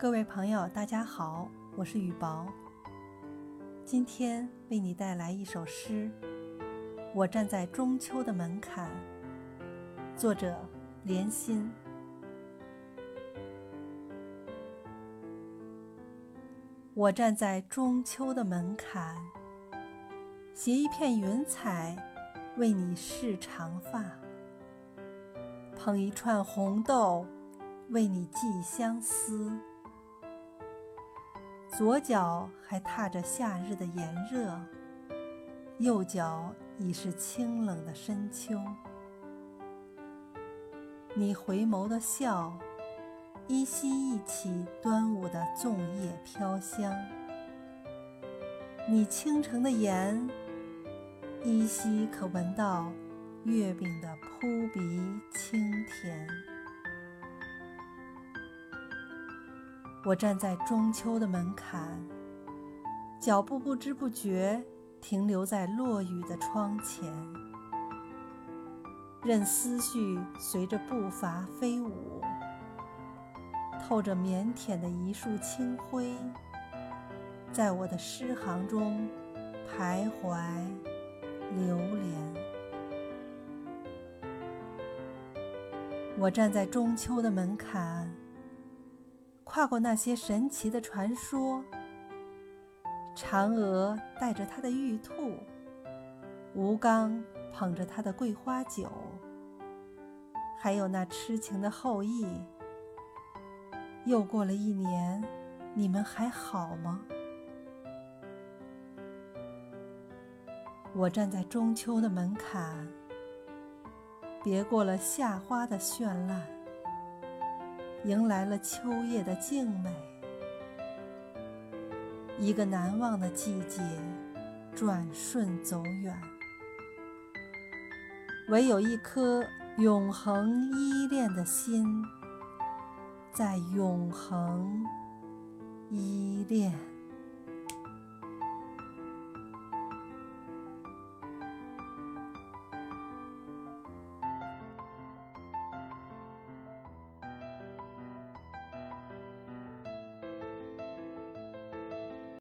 各位朋友，大家好，我是雨薄。今天为你带来一首诗《我站在中秋的门槛》，作者莲心。我站在中秋的门槛，携一片云彩，为你试长发；捧一串红豆，为你寄相思。左脚还踏着夏日的炎热，右脚已是清冷的深秋。你回眸的笑。依稀忆起端午的粽叶飘香，你倾城的眼，依稀可闻到月饼的扑鼻清甜。我站在中秋的门槛，脚步不知不觉停留在落雨的窗前，任思绪随着步伐飞舞。透着腼腆的一束清辉，在我的诗行中徘徊流连。我站在中秋的门槛，跨过那些神奇的传说：嫦娥带着她的玉兔，吴刚捧着他的桂花酒，还有那痴情的后羿。又过了一年，你们还好吗？我站在中秋的门槛，别过了夏花的绚烂，迎来了秋夜的静美。一个难忘的季节，转瞬走远，唯有一颗永恒依恋的心。在永恒依恋。